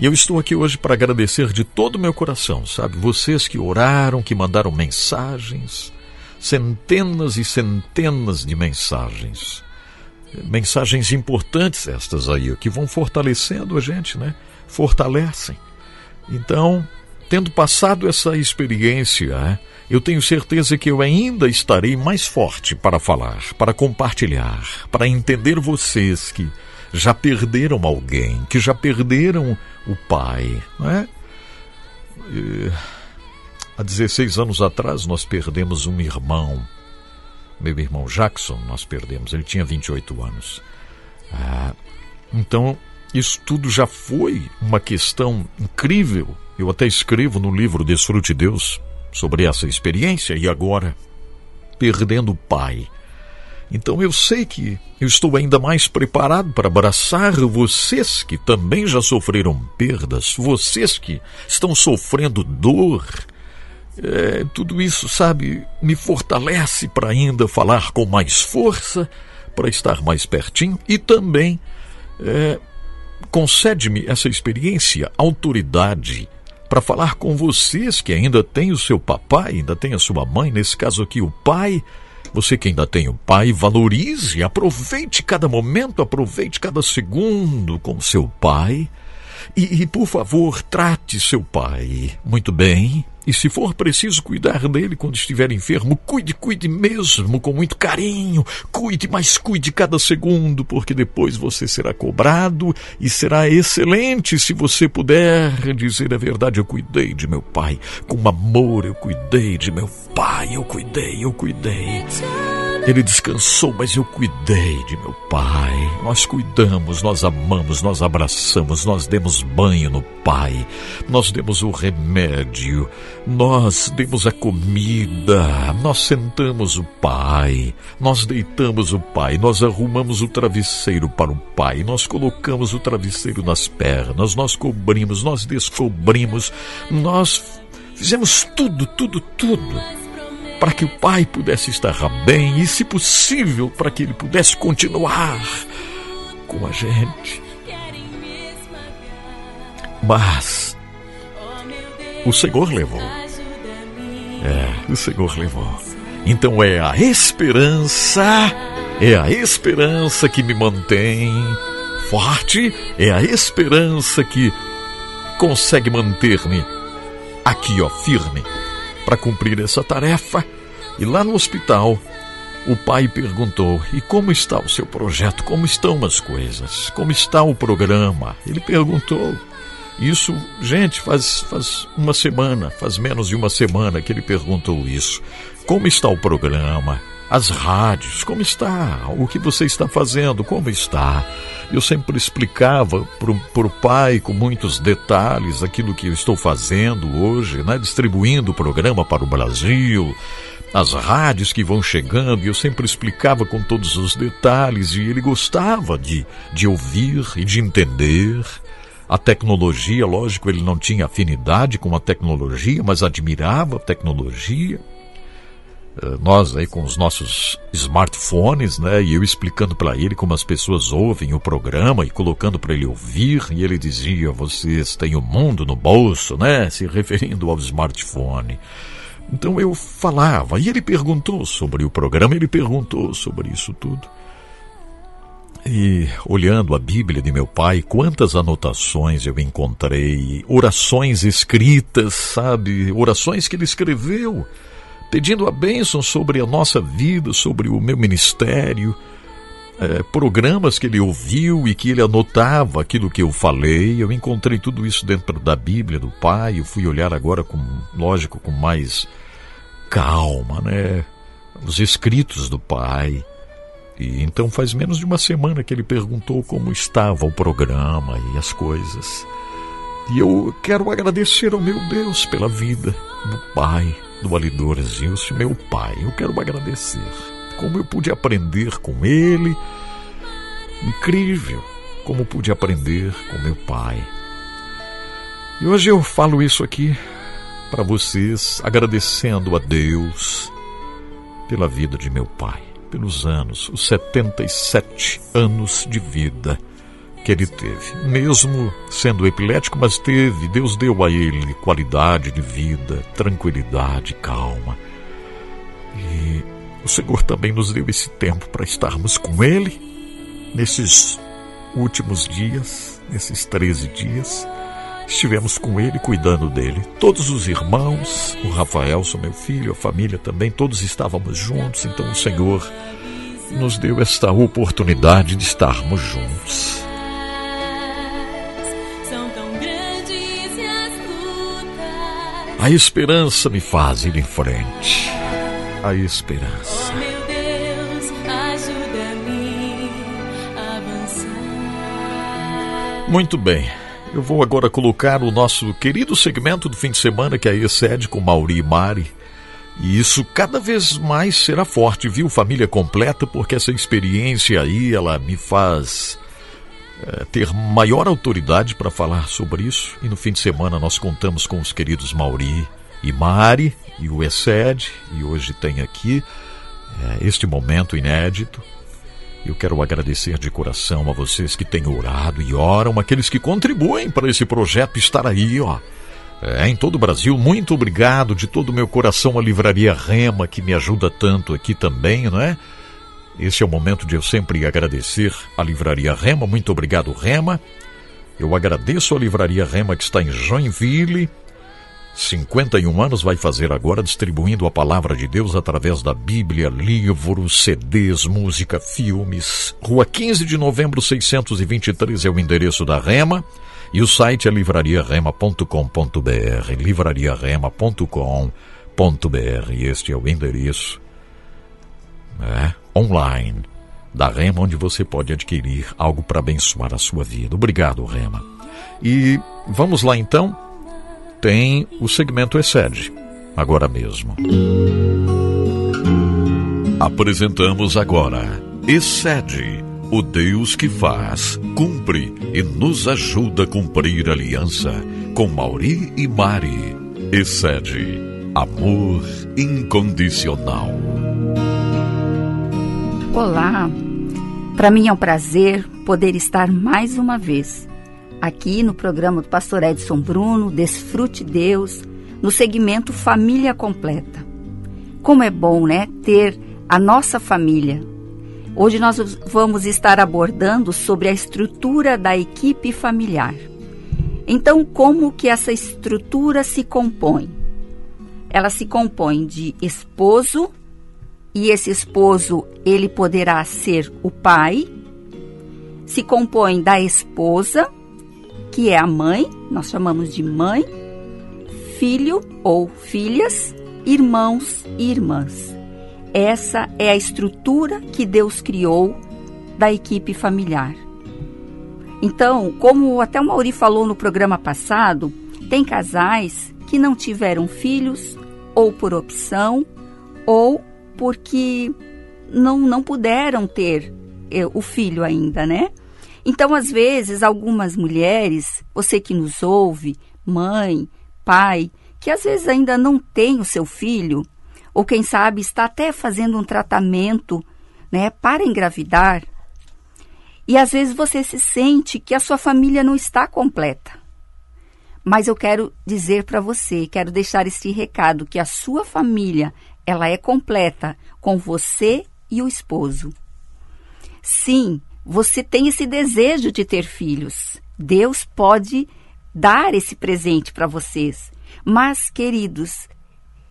E eu estou aqui hoje para agradecer de todo o meu coração, sabe? Vocês que oraram, que mandaram mensagens, centenas e centenas de mensagens. Mensagens importantes estas aí, que vão fortalecendo a gente, né? Fortalecem. Então, tendo passado essa experiência, é, eu tenho certeza que eu ainda estarei mais forte para falar, para compartilhar, para entender vocês que já perderam alguém, que já perderam o pai. Né? E, há 16 anos atrás nós perdemos um irmão, meu irmão Jackson, nós perdemos, ele tinha 28 anos. Ah, então, isso tudo já foi uma questão incrível. Eu até escrevo no livro Desfrute Deus sobre essa experiência e agora, perdendo o pai então eu sei que eu estou ainda mais preparado para abraçar vocês que também já sofreram perdas, vocês que estão sofrendo dor. É, tudo isso, sabe, me fortalece para ainda falar com mais força, para estar mais pertinho e também é, concede-me essa experiência, autoridade para falar com vocês que ainda têm o seu papai, ainda tem a sua mãe, nesse caso aqui o pai você que ainda tem o pai, valorize, aproveite cada momento, aproveite cada segundo com seu pai. E, e, por favor, trate seu pai muito bem. E se for preciso cuidar dele quando estiver enfermo, cuide, cuide mesmo, com muito carinho. Cuide, mas cuide cada segundo, porque depois você será cobrado e será excelente se você puder dizer a verdade. Eu cuidei de meu pai, com amor eu cuidei de meu pai, eu cuidei, eu cuidei. Ele descansou, mas eu cuidei de meu pai. Nós cuidamos, nós amamos, nós abraçamos, nós demos banho no pai, nós demos o remédio, nós demos a comida, nós sentamos o pai, nós deitamos o pai, nós arrumamos o travesseiro para o pai, nós colocamos o travesseiro nas pernas, nós cobrimos, nós descobrimos, nós fizemos tudo, tudo, tudo para que o pai pudesse estar bem e, se possível, para que ele pudesse continuar com a gente. Mas o Senhor levou. É, o Senhor levou. Então é a esperança, é a esperança que me mantém forte, é a esperança que consegue manter-me aqui, ó, firme para cumprir essa tarefa. E lá no hospital, o pai perguntou: E como está o seu projeto? Como estão as coisas? Como está o programa? Ele perguntou. Isso, gente, faz, faz uma semana, faz menos de uma semana que ele perguntou isso. Como está o programa? As rádios, como está, o que você está fazendo, como está. Eu sempre explicava para o pai com muitos detalhes aquilo que eu estou fazendo hoje, né? distribuindo o programa para o Brasil, as rádios que vão chegando, e eu sempre explicava com todos os detalhes, e ele gostava de, de ouvir e de entender. A tecnologia, lógico, ele não tinha afinidade com a tecnologia, mas admirava a tecnologia. Eh, nós aí com os nossos smartphones, né? E eu explicando para ele como as pessoas ouvem o programa e colocando para ele ouvir, e ele dizia: "Vocês têm o mundo no bolso", né? Se referindo ao smartphone. Então eu falava, e ele perguntou sobre o programa, ele perguntou sobre isso tudo. E olhando a Bíblia de meu pai, quantas anotações eu encontrei, orações escritas, sabe? Orações que ele escreveu pedindo a bênção sobre a nossa vida, sobre o meu ministério, é, programas que ele ouviu e que ele anotava aquilo que eu falei. Eu encontrei tudo isso dentro da Bíblia do Pai. Eu fui olhar agora com, lógico, com mais calma, né? Os escritos do Pai. E então faz menos de uma semana que ele perguntou como estava o programa e as coisas. E eu quero agradecer ao meu Deus pela vida do Pai, do Alidor Zilce, meu pai. Eu quero agradecer. Como eu pude aprender com ele. Incrível como pude aprender com meu pai. E hoje eu falo isso aqui para vocês, agradecendo a Deus pela vida de meu pai, pelos anos, os 77 anos de vida que ele teve. Mesmo sendo epilético, mas teve, Deus deu a ele qualidade de vida, tranquilidade, calma. E o Senhor também nos deu esse tempo para estarmos com ele nesses últimos dias, nesses 13 dias. Estivemos com ele, cuidando dele. Todos os irmãos, o Rafael, meu filho, a família também, todos estávamos juntos. Então o Senhor nos deu esta oportunidade de estarmos juntos. A esperança me faz ir em frente. A esperança. Muito bem. Eu vou agora colocar o nosso querido segmento do fim de semana, que é excede com Mauri e Mari. E isso cada vez mais será forte, viu, família completa, porque essa experiência aí, ela me faz é, ter maior autoridade para falar sobre isso. E no fim de semana nós contamos com os queridos Mauri e Mari e o Excede. E hoje tem aqui é, este momento inédito eu quero agradecer de coração a vocês que têm orado e oram, aqueles que contribuem para esse projeto estar aí, ó. É, em todo o Brasil, muito obrigado de todo o meu coração à Livraria Rema, que me ajuda tanto aqui também, não é? Esse é o momento de eu sempre agradecer à Livraria Rema. Muito obrigado, Rema. Eu agradeço à Livraria Rema que está em Joinville 51 anos vai fazer agora distribuindo a palavra de Deus através da Bíblia, livros, CDs, música, filmes. Rua 15 de novembro 623 é o endereço da Rema e o site é livrariarema.com.br, livrariarema.com.br. Este é o endereço né, online da Rema, onde você pode adquirir algo para abençoar a sua vida. Obrigado, Rema. E vamos lá então tem o segmento Excede, agora mesmo. Apresentamos agora Excede, o Deus que faz, cumpre e nos ajuda a cumprir a aliança com Mauri e Mari. Excede, amor incondicional. Olá, para mim é um prazer poder estar mais uma vez aqui no programa do pastor Edson Bruno, Desfrute Deus, no segmento Família Completa. Como é bom, né, ter a nossa família. Hoje nós vamos estar abordando sobre a estrutura da equipe familiar. Então, como que essa estrutura se compõe? Ela se compõe de esposo, e esse esposo ele poderá ser o pai, se compõe da esposa, que é a mãe, nós chamamos de mãe, filho ou filhas, irmãos e irmãs. Essa é a estrutura que Deus criou da equipe familiar. Então, como até o Mauri falou no programa passado, tem casais que não tiveram filhos, ou por opção, ou porque não, não puderam ter eh, o filho ainda, né? Então, às vezes, algumas mulheres, você que nos ouve, mãe, pai, que às vezes ainda não tem o seu filho, ou quem sabe está até fazendo um tratamento, né, para engravidar, e às vezes você se sente que a sua família não está completa. Mas eu quero dizer para você, quero deixar este recado que a sua família, ela é completa com você e o esposo. Sim, você tem esse desejo de ter filhos. Deus pode dar esse presente para vocês. Mas, queridos,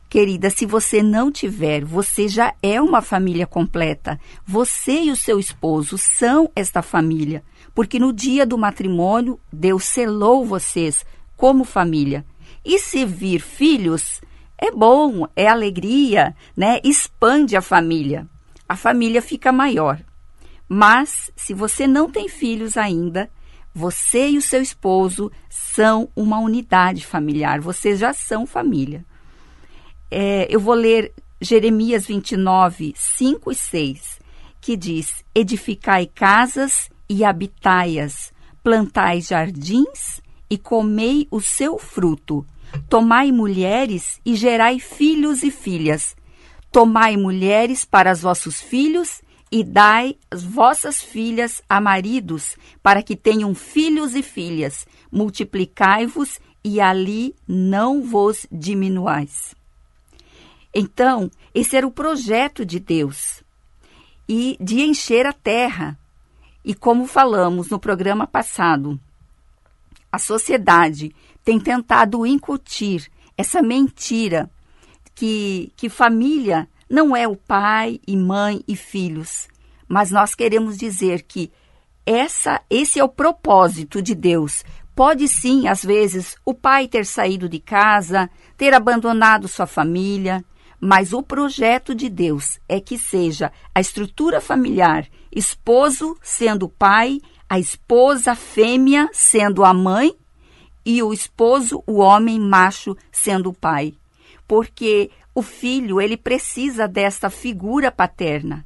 querida, se você não tiver, você já é uma família completa. Você e o seu esposo são esta família, porque no dia do matrimônio, Deus selou vocês como família. E se vir filhos, é bom, é alegria, né? Expande a família. A família fica maior. Mas, se você não tem filhos ainda, você e o seu esposo são uma unidade familiar, vocês já são família. É, eu vou ler Jeremias 29, 5 e 6, que diz: Edificai casas e habitai-as, plantai jardins e comei o seu fruto, tomai mulheres e gerai filhos e filhas. Tomai mulheres para os vossos filhos e dai as vossas filhas a maridos, para que tenham filhos e filhas. Multiplicai-vos e ali não vos diminuais. Então, esse era o projeto de Deus e de encher a terra. E como falamos no programa passado, a sociedade tem tentado incutir essa mentira que, que família não é o pai e mãe e filhos, mas nós queremos dizer que essa, esse é o propósito de Deus. Pode sim, às vezes, o pai ter saído de casa, ter abandonado sua família, mas o projeto de Deus é que seja a estrutura familiar, esposo sendo o pai, a esposa fêmea sendo a mãe e o esposo, o homem macho, sendo o pai. Porque o filho, ele precisa desta figura paterna.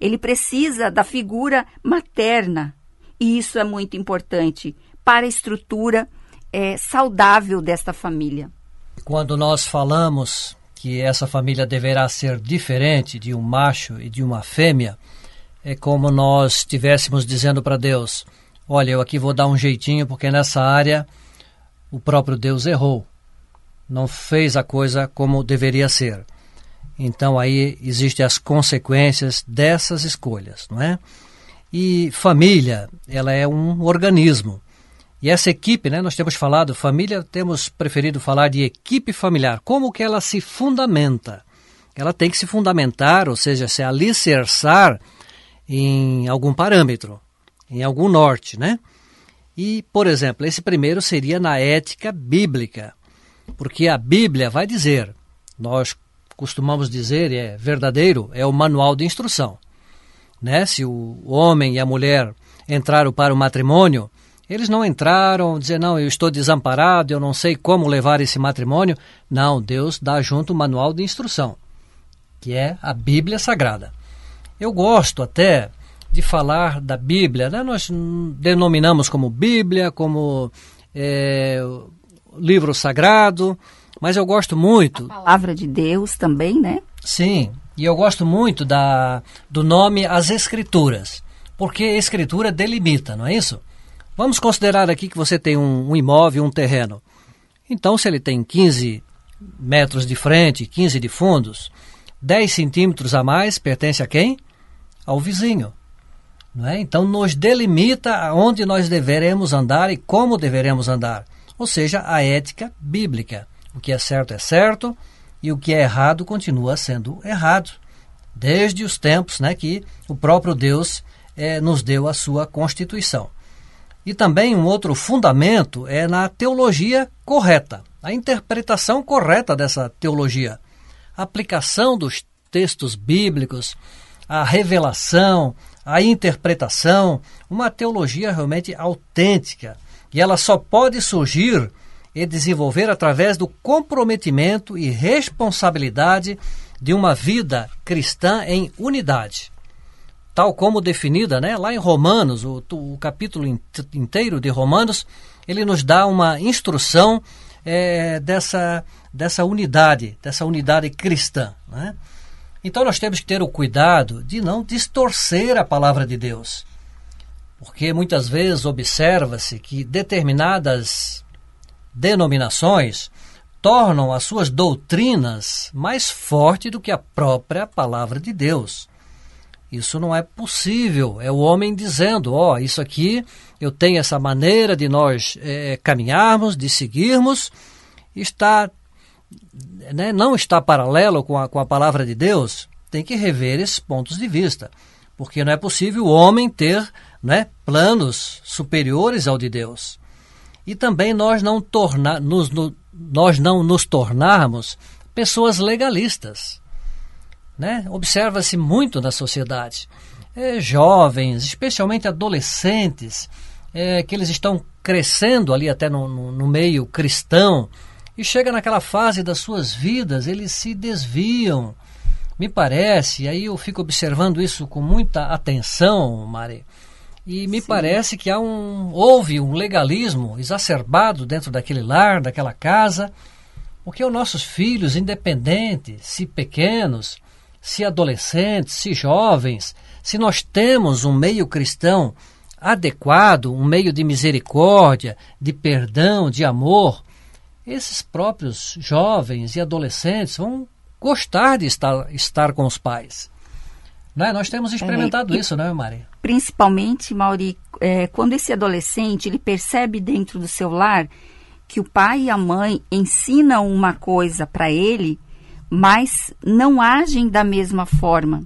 Ele precisa da figura materna. E isso é muito importante para a estrutura é, saudável desta família. Quando nós falamos que essa família deverá ser diferente de um macho e de uma fêmea, é como nós estivéssemos dizendo para Deus: Olha, eu aqui vou dar um jeitinho porque nessa área o próprio Deus errou não fez a coisa como deveria ser. Então aí existem as consequências dessas escolhas, não é? E família, ela é um organismo. E essa equipe, né, nós temos falado, família, temos preferido falar de equipe familiar. Como que ela se fundamenta? Ela tem que se fundamentar, ou seja, se alicerçar em algum parâmetro, em algum norte, né? E, por exemplo, esse primeiro seria na ética bíblica. Porque a Bíblia vai dizer, nós costumamos dizer, é verdadeiro, é o manual de instrução. Né? Se o homem e a mulher entraram para o matrimônio, eles não entraram dizer, não, eu estou desamparado, eu não sei como levar esse matrimônio. Não, Deus dá junto o manual de instrução, que é a Bíblia Sagrada. Eu gosto até de falar da Bíblia, né? nós denominamos como Bíblia, como é, livro sagrado, mas eu gosto muito. A palavra de Deus também, né? Sim, e eu gosto muito da, do nome As Escrituras, porque a Escritura delimita, não é isso? Vamos considerar aqui que você tem um, um imóvel, um terreno. Então, se ele tem 15 metros de frente, 15 de fundos, 10 centímetros a mais pertence a quem? Ao vizinho. Não é? Então, nos delimita aonde nós deveremos andar e como deveremos andar ou seja, a ética bíblica. O que é certo é certo e o que é errado continua sendo errado, desde os tempos né, que o próprio Deus é, nos deu a sua Constituição. E também um outro fundamento é na teologia correta, a interpretação correta dessa teologia, a aplicação dos textos bíblicos, a revelação, a interpretação, uma teologia realmente autêntica e ela só pode surgir e desenvolver através do comprometimento e responsabilidade de uma vida cristã em unidade. Tal como definida né, lá em Romanos, o, o capítulo inteiro de Romanos, ele nos dá uma instrução é, dessa, dessa unidade, dessa unidade cristã. Né? Então nós temos que ter o cuidado de não distorcer a palavra de Deus porque muitas vezes observa-se que determinadas denominações tornam as suas doutrinas mais fortes do que a própria palavra de Deus. Isso não é possível. É o homem dizendo: ó, oh, isso aqui eu tenho essa maneira de nós é, caminharmos, de seguirmos, está, né, não está paralelo com a, com a palavra de Deus. Tem que rever esses pontos de vista, porque não é possível o homem ter né, planos superiores ao de Deus. E também nós não, torna, nos, no, nós não nos tornarmos pessoas legalistas. Né? Observa-se muito na sociedade. É, jovens, especialmente adolescentes, é, que eles estão crescendo ali até no, no, no meio cristão, e chega naquela fase das suas vidas, eles se desviam. Me parece, aí eu fico observando isso com muita atenção, Mari, e me Sim. parece que há um houve um legalismo exacerbado dentro daquele lar, daquela casa, porque os nossos filhos, independentes, se pequenos, se adolescentes, se jovens, se nós temos um meio cristão adequado, um meio de misericórdia, de perdão, de amor, esses próprios jovens e adolescentes vão gostar de estar, estar com os pais. Né? Nós temos experimentado é, isso, não é, Maria? Principalmente, Mauri, é, quando esse adolescente ele percebe dentro do seu lar que o pai e a mãe ensinam uma coisa para ele, mas não agem da mesma forma.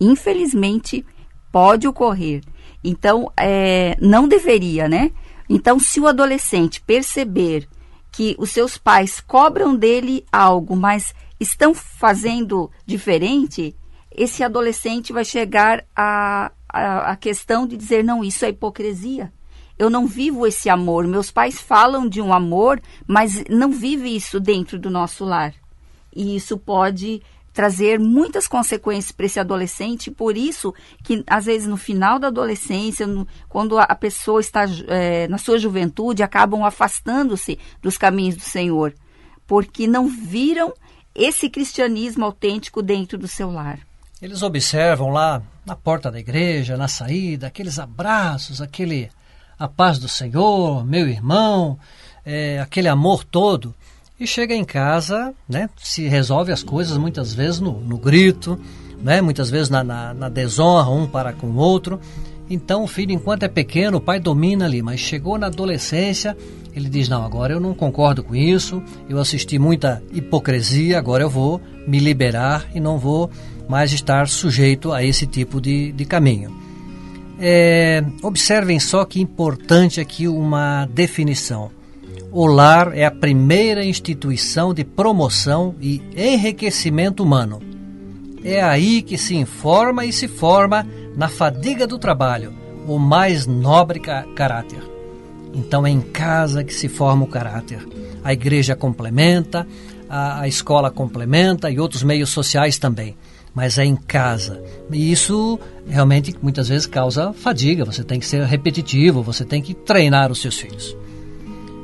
Infelizmente, pode ocorrer. Então, é, não deveria, né? Então, se o adolescente perceber que os seus pais cobram dele algo, mas estão fazendo diferente, esse adolescente vai chegar à a, a, a, questão de dizer: não, isso é hipocrisia. Eu não vivo esse amor. Meus pais falam de um amor, mas não vive isso dentro do nosso lar. E isso pode trazer muitas consequências para esse adolescente, por isso que às vezes no final da adolescência, no, quando a pessoa está é, na sua juventude, acabam afastando-se dos caminhos do Senhor, porque não viram esse cristianismo autêntico dentro do seu lar. Eles observam lá na porta da igreja, na saída, aqueles abraços, aquele a paz do Senhor, meu irmão, é, aquele amor todo. E chega em casa, né, se resolve as coisas muitas vezes no, no grito, né, muitas vezes na, na, na desonra um para com o outro. Então o filho, enquanto é pequeno, o pai domina ali, mas chegou na adolescência, ele diz: Não, agora eu não concordo com isso, eu assisti muita hipocrisia, agora eu vou me liberar e não vou mais estar sujeito a esse tipo de, de caminho. É, observem só que importante aqui uma definição. O lar é a primeira instituição de promoção e enriquecimento humano. É aí que se informa e se forma, na fadiga do trabalho, o mais nobre caráter. Então é em casa que se forma o caráter. A igreja complementa, a, a escola complementa e outros meios sociais também. Mas é em casa. E isso realmente muitas vezes causa fadiga. Você tem que ser repetitivo, você tem que treinar os seus filhos.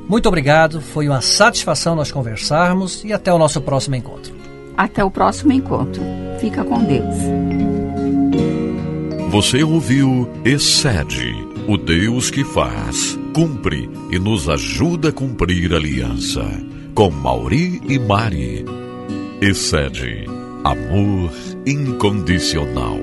Muito obrigado, foi uma satisfação nós conversarmos e até o nosso próximo encontro. Até o próximo encontro. Fica com Deus. Você ouviu Excede, o Deus que faz, cumpre e nos ajuda a cumprir a aliança. Com Mauri e Mari. Excede, amor incondicional.